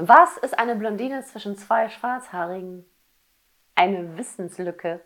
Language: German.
Was ist eine Blondine zwischen zwei Schwarzhaarigen? Eine Wissenslücke.